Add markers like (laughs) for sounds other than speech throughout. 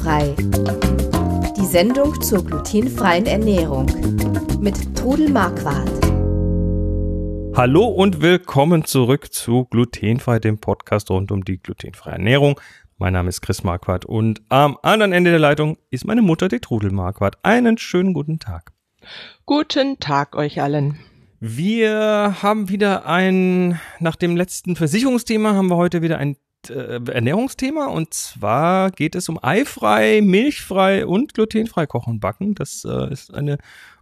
Glutenfrei. Die Sendung zur glutenfreien Ernährung mit Trudel Marquardt. Hallo und willkommen zurück zu Glutenfrei, dem Podcast rund um die glutenfreie Ernährung. Mein Name ist Chris Marquardt und am anderen Ende der Leitung ist meine Mutter, die Trudel Marquardt. Einen schönen guten Tag. Guten Tag euch allen. Wir haben wieder ein, nach dem letzten Versicherungsthema haben wir heute wieder ein äh, Ernährungsthema und zwar geht es um eifrei, milchfrei und glutenfrei kochen und backen. Das äh, ist eine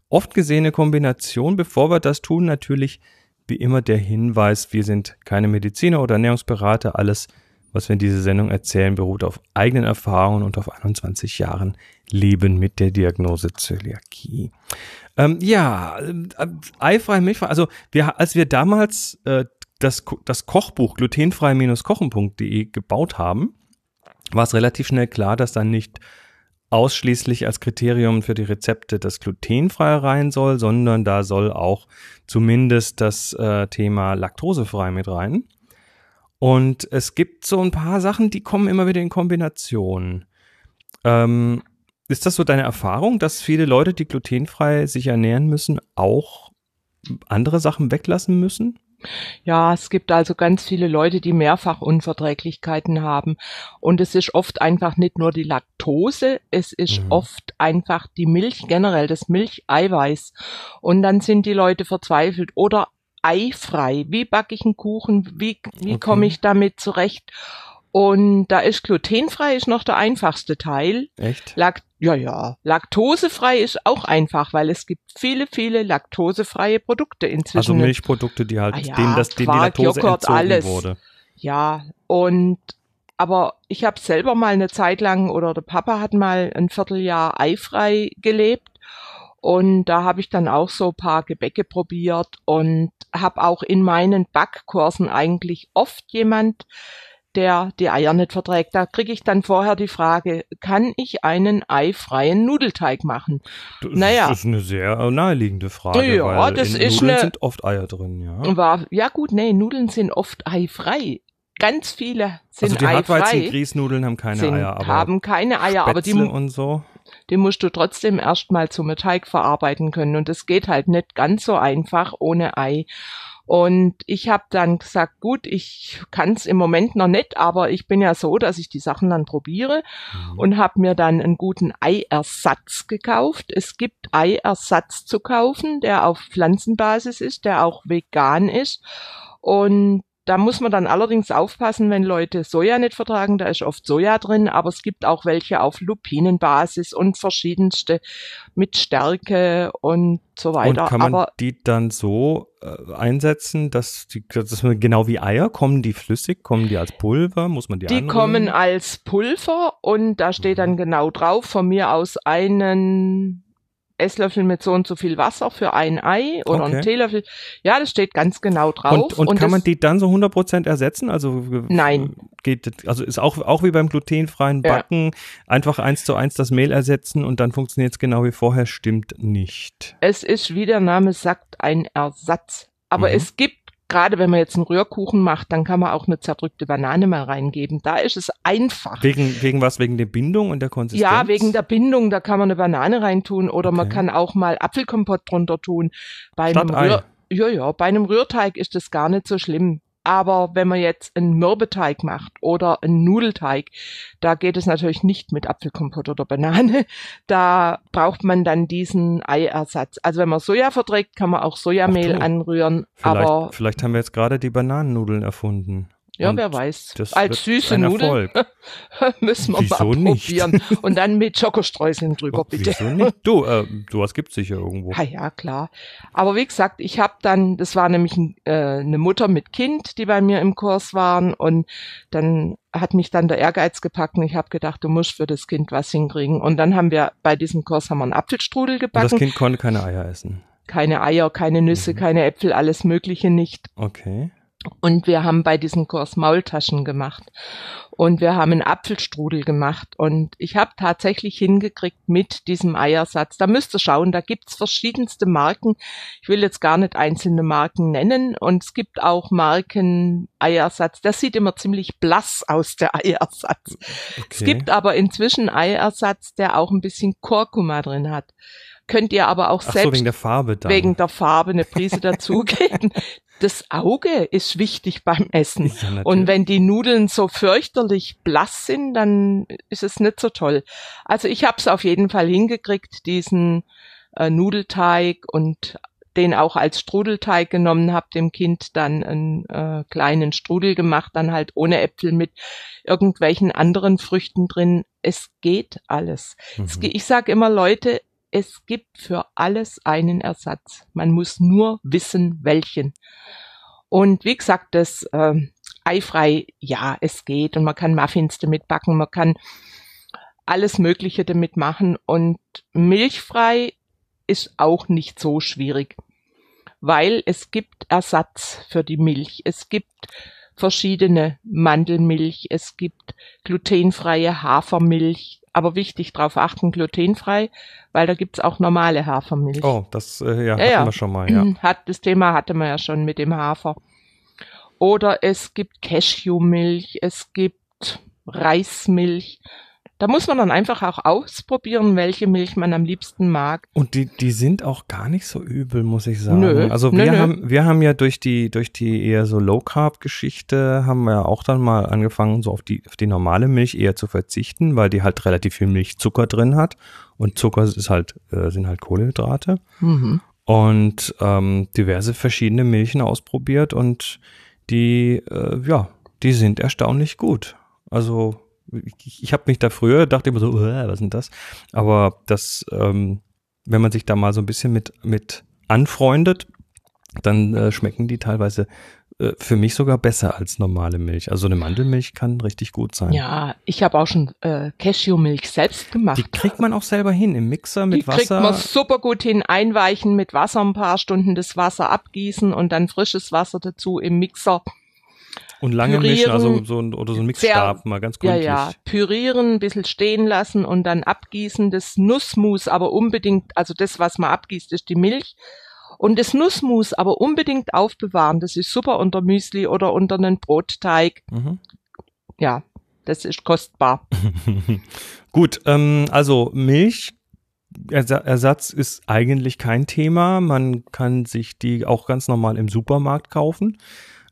oft gesehene Kombination. Bevor wir das tun, natürlich wie immer der Hinweis, wir sind keine Mediziner oder Ernährungsberater. Alles, was wir in dieser Sendung erzählen, beruht auf eigenen Erfahrungen und auf 21 Jahren Leben mit der Diagnose Zöliakie. Ähm, ja, äh, eifrei, milchfrei. Also wir, als wir damals äh, das, das Kochbuch glutenfrei-kochen.de gebaut haben, war es relativ schnell klar, dass dann nicht ausschließlich als Kriterium für die Rezepte das glutenfrei rein soll, sondern da soll auch zumindest das äh, Thema laktosefrei mit rein. Und es gibt so ein paar Sachen, die kommen immer wieder in Kombination. Ähm, ist das so deine Erfahrung, dass viele Leute, die glutenfrei sich ernähren müssen, auch andere Sachen weglassen müssen? Ja, es gibt also ganz viele Leute, die mehrfach Unverträglichkeiten haben. Und es ist oft einfach nicht nur die Laktose, es ist mhm. oft einfach die Milch generell, das Milcheiweiß. Und dann sind die Leute verzweifelt oder eifrei. Wie backe ich einen Kuchen? Wie, wie okay. komme ich damit zurecht? Und da ist glutenfrei ist noch der einfachste Teil. Echt? Lakt ja, ja. Laktosefrei ist auch einfach, weil es gibt viele, viele laktosefreie Produkte inzwischen. Also Milchprodukte, die halt, ah ja, denen das, denen die Laktose Joghurt, entzogen alles. wurde. Ja, und aber ich habe selber mal eine Zeit lang oder der Papa hat mal ein Vierteljahr eifrei gelebt und da habe ich dann auch so paar Gebäcke probiert und habe auch in meinen Backkursen eigentlich oft jemand der die Eier nicht verträgt. Da kriege ich dann vorher die Frage, kann ich einen eifreien Nudelteig machen? Das naja. ist eine sehr naheliegende Frage, ja, weil das in ist Nudeln eine, sind oft Eier drin, ja. War, ja gut, nee, Nudeln sind oft eifrei. Ganz viele sind also die eifrei. Hartweizen-Grießnudeln haben keine sind, Eier, aber haben keine Eier, Spätzle aber die und so. Die musst du trotzdem erstmal zum Teig verarbeiten können und es geht halt nicht ganz so einfach ohne Ei. Und ich habe dann gesagt, gut, ich kann es im Moment noch nicht, aber ich bin ja so, dass ich die Sachen dann probiere mhm. und habe mir dann einen guten Eiersatz gekauft. Es gibt Eiersatz zu kaufen, der auf Pflanzenbasis ist, der auch vegan ist. Und da muss man dann allerdings aufpassen, wenn Leute Soja nicht vertragen, da ist oft Soja drin, aber es gibt auch welche auf Lupinenbasis und verschiedenste mit Stärke und so weiter. Und kann man aber die dann so äh, einsetzen, dass die, dass man genau wie Eier, kommen die flüssig, kommen die als Pulver, muss man die Die anrühren? kommen als Pulver und da steht dann mhm. genau drauf, von mir aus einen Esslöffel mit so und so viel Wasser für ein Ei oder okay. einen Teelöffel. Ja, das steht ganz genau drauf. Und, und, und kann man die dann so 100% ersetzen? Also Nein. Geht, also ist auch, auch wie beim glutenfreien Backen, ja. einfach eins zu eins das Mehl ersetzen und dann funktioniert es genau wie vorher, stimmt nicht. Es ist, wie der Name sagt, ein Ersatz. Aber mhm. es gibt gerade wenn man jetzt einen Rührkuchen macht, dann kann man auch eine zerdrückte Banane mal reingeben. Da ist es einfach. Wegen, wegen was? Wegen der Bindung und der Konsistenz? Ja, wegen der Bindung. Da kann man eine Banane reintun oder okay. man kann auch mal Apfelkompott drunter tun. Bei Statt einem Rühr ja, ja, bei einem Rührteig ist das gar nicht so schlimm. Aber wenn man jetzt einen Mürbeteig macht oder einen Nudelteig, da geht es natürlich nicht mit Apfelkompott oder Banane. (laughs) Da braucht man dann diesen Eiersatz. Also wenn man Soja verträgt, kann man auch Sojamehl Ach, anrühren. Vielleicht, aber vielleicht haben wir jetzt gerade die Bananennudeln erfunden. Ja, wer weiß. Als süße Nudeln (laughs) müssen wir wieso mal probieren. Nicht? Und dann mit Schokostreuseln drüber, bitte. Wieso nicht? Du, äh, sowas gibt's sicher irgendwo. Ja, ja, klar. Aber wie gesagt, ich habe dann, das war nämlich äh, eine Mutter mit Kind, die bei mir im Kurs waren und dann hat mich dann der Ehrgeiz gepackt und ich habe gedacht, du musst für das Kind was hinkriegen. Und dann haben wir bei diesem Kurs haben wir einen Apfelstrudel gebacken. Und das Kind konnte keine Eier essen. Keine Eier, keine Nüsse, mhm. keine Äpfel, alles Mögliche nicht. Okay. Und wir haben bei diesem Kurs Maultaschen gemacht. Und wir haben einen Apfelstrudel gemacht. Und ich habe tatsächlich hingekriegt mit diesem Eiersatz. Da müsst ihr schauen, da gibt's verschiedenste Marken. Ich will jetzt gar nicht einzelne Marken nennen. Und es gibt auch Marken Eiersatz. Der sieht immer ziemlich blass aus, der Eiersatz. Okay. Es gibt aber inzwischen Eiersatz, der auch ein bisschen Kurkuma drin hat könnt ihr aber auch Ach selbst so, wegen der Farbe dann. wegen der Farbe eine Prise (laughs) dazugeben. Das Auge ist wichtig beim Essen. Ja, und wenn die Nudeln so fürchterlich blass sind, dann ist es nicht so toll. Also ich habe es auf jeden Fall hingekriegt, diesen äh, Nudelteig und den auch als Strudelteig genommen, habe dem Kind dann einen äh, kleinen Strudel gemacht, dann halt ohne Äpfel mit irgendwelchen anderen Früchten drin. Es geht alles. Mhm. Es, ich sage immer, Leute, es gibt für alles einen Ersatz. Man muss nur wissen, welchen. Und wie gesagt, das äh, eifrei, ja, es geht und man kann Muffins damit backen, man kann alles Mögliche damit machen und milchfrei ist auch nicht so schwierig, weil es gibt Ersatz für die Milch. Es gibt verschiedene Mandelmilch, es gibt glutenfreie Hafermilch, aber wichtig darauf achten, glutenfrei, weil da gibt's auch normale Hafermilch. Oh, das äh, ja, ja, hatten ja. wir schon mal, ja. (clears throat) Hat, das Thema hatte man ja schon mit dem Hafer. Oder es gibt Cashewmilch, es gibt Reismilch. Da muss man dann einfach auch ausprobieren, welche Milch man am liebsten mag. Und die, die sind auch gar nicht so übel, muss ich sagen. Nö, also wir nö, haben, wir haben ja durch die, durch die eher so Low Carb Geschichte haben wir ja auch dann mal angefangen, so auf die, auf die normale Milch eher zu verzichten, weil die halt relativ viel Milchzucker drin hat. Und Zucker ist halt, äh, sind halt Kohlenhydrate. Mhm. Und ähm, diverse verschiedene Milchen ausprobiert und die, äh, ja, die sind erstaunlich gut. Also ich, ich habe mich da früher, dachte immer so, was ist denn das? Aber das, ähm, wenn man sich da mal so ein bisschen mit, mit anfreundet, dann äh, schmecken die teilweise äh, für mich sogar besser als normale Milch. Also eine Mandelmilch kann richtig gut sein. Ja, ich habe auch schon äh, Cashewmilch selbst gemacht. Die kriegt man auch selber hin im Mixer mit die Wasser. Die kriegt man super gut hin, einweichen mit Wasser ein paar Stunden das Wasser abgießen und dann frisches Wasser dazu im Mixer und lange pürieren, mischen, also so ein, oder so ein Mixstab, mal ganz gründlich. Ja, ja, pürieren, ein bisschen stehen lassen und dann abgießen. Das Nussmus aber unbedingt, also das, was man abgießt, ist die Milch. Und das Nussmus aber unbedingt aufbewahren. Das ist super unter Müsli oder unter einen Brotteig. Mhm. Ja, das ist kostbar. (laughs) Gut, ähm, also Milch Ersatz ist eigentlich kein Thema. Man kann sich die auch ganz normal im Supermarkt kaufen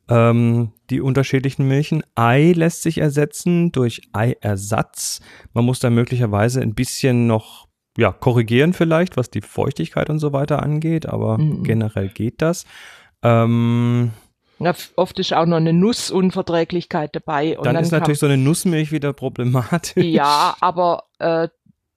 ähm, die unterschiedlichen Milchen. Ei lässt sich ersetzen durch Eiersatz. Man muss da möglicherweise ein bisschen noch ja, korrigieren vielleicht, was die Feuchtigkeit und so weiter angeht, aber mhm. generell geht das. Ähm, na, oft ist auch noch eine Nussunverträglichkeit dabei. dann, dann, ist natürlich so eine Nussmilch wieder problematisch. Ja, aber äh,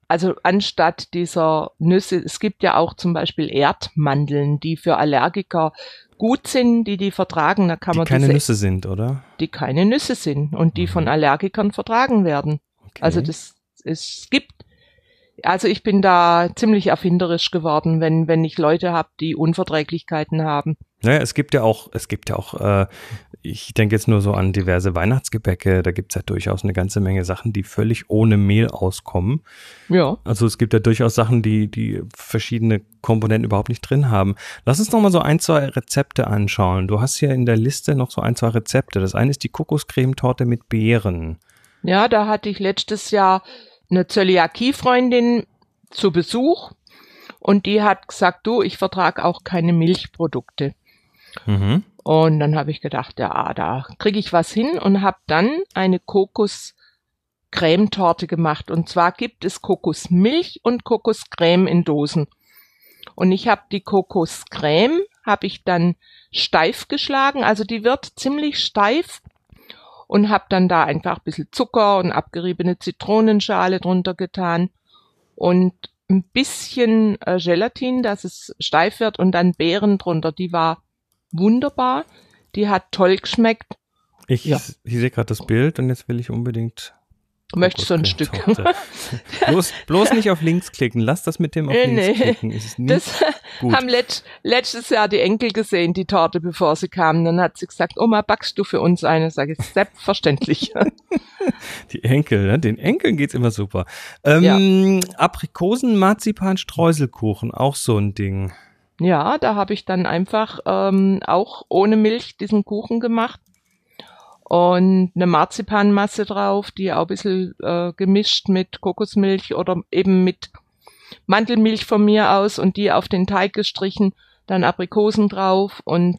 also anstatt dieser Nüsse, es gibt ja auch zum Beispiel Erdmandeln, die für Allergiker gut sind, die die vertragen. Da kann die man keine diese, Nüsse sind, oder? Die keine Nüsse sind und die mhm. von Allergikern vertragen werden. Okay. Also das es gibt also ich bin da ziemlich erfinderisch geworden, wenn, wenn ich Leute habe, die Unverträglichkeiten haben. Naja, es gibt ja auch, es gibt ja auch, äh, ich denke jetzt nur so an diverse Weihnachtsgebäcke, da gibt es ja durchaus eine ganze Menge Sachen, die völlig ohne Mehl auskommen. Ja. Also es gibt ja durchaus Sachen, die, die verschiedene Komponenten überhaupt nicht drin haben. Lass uns noch mal so ein, zwei Rezepte anschauen. Du hast hier in der Liste noch so ein, zwei Rezepte. Das eine ist die Kokoscremetorte mit Beeren. Ja, da hatte ich letztes Jahr eine Zöliakie-Freundin zu Besuch und die hat gesagt, du, ich vertrage auch keine Milchprodukte. Mhm. Und dann habe ich gedacht, ja, da kriege ich was hin und habe dann eine Kokos-Cremetorte gemacht. Und zwar gibt es Kokosmilch und Kokoscreme in Dosen. Und ich habe die Kokoscreme, habe ich dann steif geschlagen, also die wird ziemlich steif und habe dann da einfach ein bisschen Zucker und abgeriebene Zitronenschale drunter getan und ein bisschen äh, Gelatin, dass es steif wird und dann Beeren drunter. Die war wunderbar. Die hat toll geschmeckt. Ich, ja. ich sehe gerade das Bild und jetzt will ich unbedingt Möchtest du ein Stück? bloß, bloß nicht auf links klicken. Lass das mit dem auf links nee. klicken. Ist nicht Das gut. haben let, letztes Jahr die Enkel gesehen, die Torte, bevor sie kamen. Dann hat sie gesagt, Oma, backst du für uns eine? Sag ich, selbstverständlich. (laughs) Die Enkel, ne? den Enkeln geht's immer super. Ähm, Aprikosen, Marzipan, Streuselkuchen, auch so ein Ding. Ja, da habe ich dann einfach ähm, auch ohne Milch diesen Kuchen gemacht. Und eine Marzipanmasse drauf, die auch ein bisschen äh, gemischt mit Kokosmilch oder eben mit Mandelmilch von mir aus und die auf den Teig gestrichen, dann Aprikosen drauf und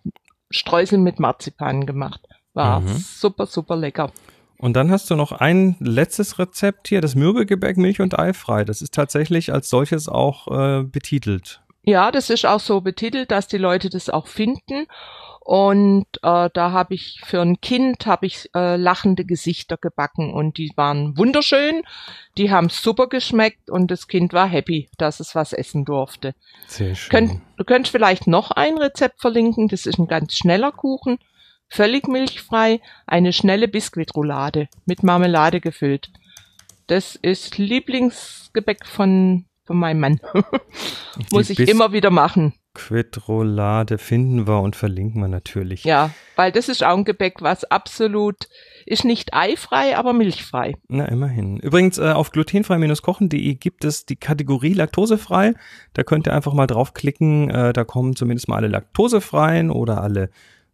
Streusel mit Marzipan gemacht. War Mhm. super, super lecker. Und dann hast du noch ein letztes Rezept hier, das Mürbegebäck Milch und Eifrei. Das ist tatsächlich als solches auch äh, betitelt. Ja, das ist auch so betitelt, dass die Leute das auch finden. Und äh, da habe ich für ein Kind habe ich äh, lachende Gesichter gebacken und die waren wunderschön. Die haben super geschmeckt und das Kind war happy, dass es was essen durfte. Sehr schön. Könnt, du könntest vielleicht noch ein Rezept verlinken. Das ist ein ganz schneller Kuchen, völlig milchfrei, eine schnelle Biskuitroulade mit Marmelade gefüllt. Das ist Lieblingsgebäck von, von meinem Mann. Muss ich immer wieder machen. Quidroulade finden wir und verlinken wir natürlich. Ja, weil das ist auch ein Gebäck, was absolut ist nicht eifrei, aber milchfrei. Na, immerhin. Übrigens, äh, auf glutenfrei-kochen.de gibt es die Kategorie laktosefrei. Da könnt ihr einfach mal draufklicken. Äh, da kommen zumindest mal alle laktosefreien oder alle,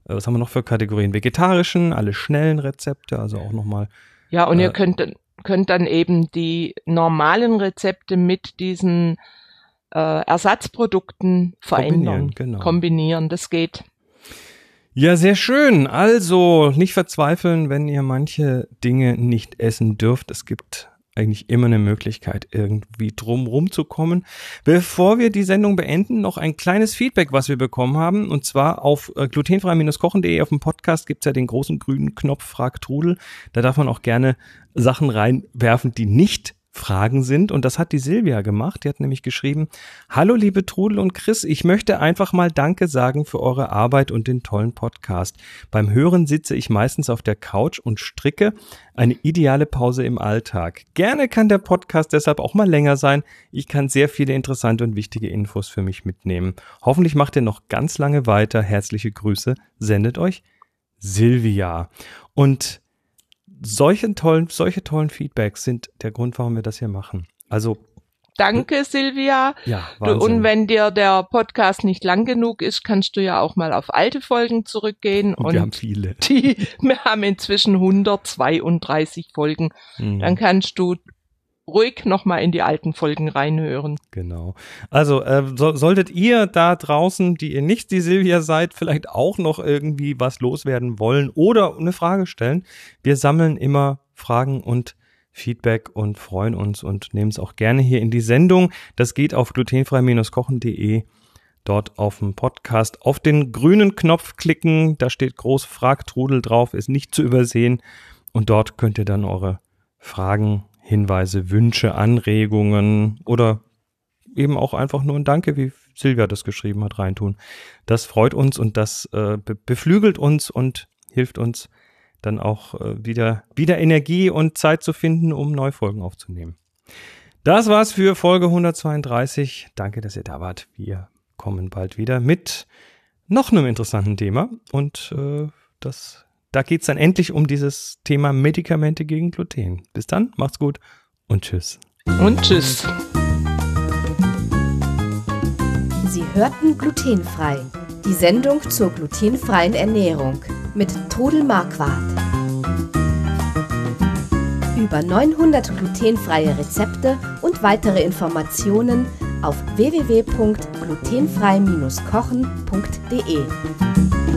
äh, was haben wir noch für Kategorien? Vegetarischen, alle schnellen Rezepte, also auch nochmal. Ja, und Äh. ihr könnt, dann- könnt dann eben die normalen Rezepte mit diesen äh, Ersatzprodukten verändern, Kombinieren, genau. kombinieren. Das geht. Ja, sehr schön. Also nicht verzweifeln, wenn ihr manche Dinge nicht essen dürft. Es gibt eigentlich immer eine Möglichkeit, irgendwie drum rumzukommen. Bevor wir die Sendung beenden, noch ein kleines Feedback, was wir bekommen haben. Und zwar auf äh, glutenfrei-kochen.de auf dem Podcast gibt's ja den großen grünen Knopf Frag Trudel. Da darf man auch gerne Sachen reinwerfen, die nicht Fragen sind. Und das hat die Silvia gemacht. Die hat nämlich geschrieben, Hallo liebe Trudel und Chris, ich möchte einfach mal Danke sagen für eure Arbeit und den tollen Podcast. Beim Hören sitze ich meistens auf der Couch und stricke eine ideale Pause im Alltag. Gerne kann der Podcast deshalb auch mal länger sein. Ich kann sehr viele interessante und wichtige Infos für mich mitnehmen. Hoffentlich macht ihr noch ganz lange weiter. Herzliche Grüße. Sendet euch Silvia. Und solche tollen, solche tollen Feedbacks sind der Grund, warum wir das hier machen. Also, Danke, Silvia. ja, Du, und Wahnsinn. wenn dir der Podcast nicht lang genug ist, kannst du ja auch mal auf alte Folgen zurückgehen. und Und, wir haben viele. die, (laughs) wir haben inzwischen 132 Folgen. Mhm. Dann kannst du ruhig nochmal in die alten Folgen reinhören. Genau. Also äh, so, solltet ihr da draußen, die ihr nicht die Silvia seid, vielleicht auch noch irgendwie was loswerden wollen oder eine Frage stellen. Wir sammeln immer Fragen und Feedback und freuen uns und nehmen es auch gerne hier in die Sendung. Das geht auf glutenfrei-kochen.de. Dort auf dem Podcast auf den grünen Knopf klicken. Da steht groß Fragtrudel drauf, ist nicht zu übersehen. Und dort könnt ihr dann eure Fragen, Hinweise, Wünsche, Anregungen oder eben auch einfach nur ein Danke, wie Silvia das geschrieben hat, reintun. Das freut uns und das äh, be beflügelt uns und hilft uns dann auch äh, wieder, wieder Energie und Zeit zu finden, um neue Folgen aufzunehmen. Das war's für Folge 132. Danke, dass ihr da wart. Wir kommen bald wieder mit noch einem interessanten Thema und äh, das da geht's dann endlich um dieses Thema Medikamente gegen Gluten. Bis dann, macht's gut und tschüss. Und tschüss. Sie hörten glutenfrei. Die Sendung zur glutenfreien Ernährung mit Trudel Marquardt. Über 900 glutenfreie Rezepte und weitere Informationen auf www.glutenfrei-kochen.de.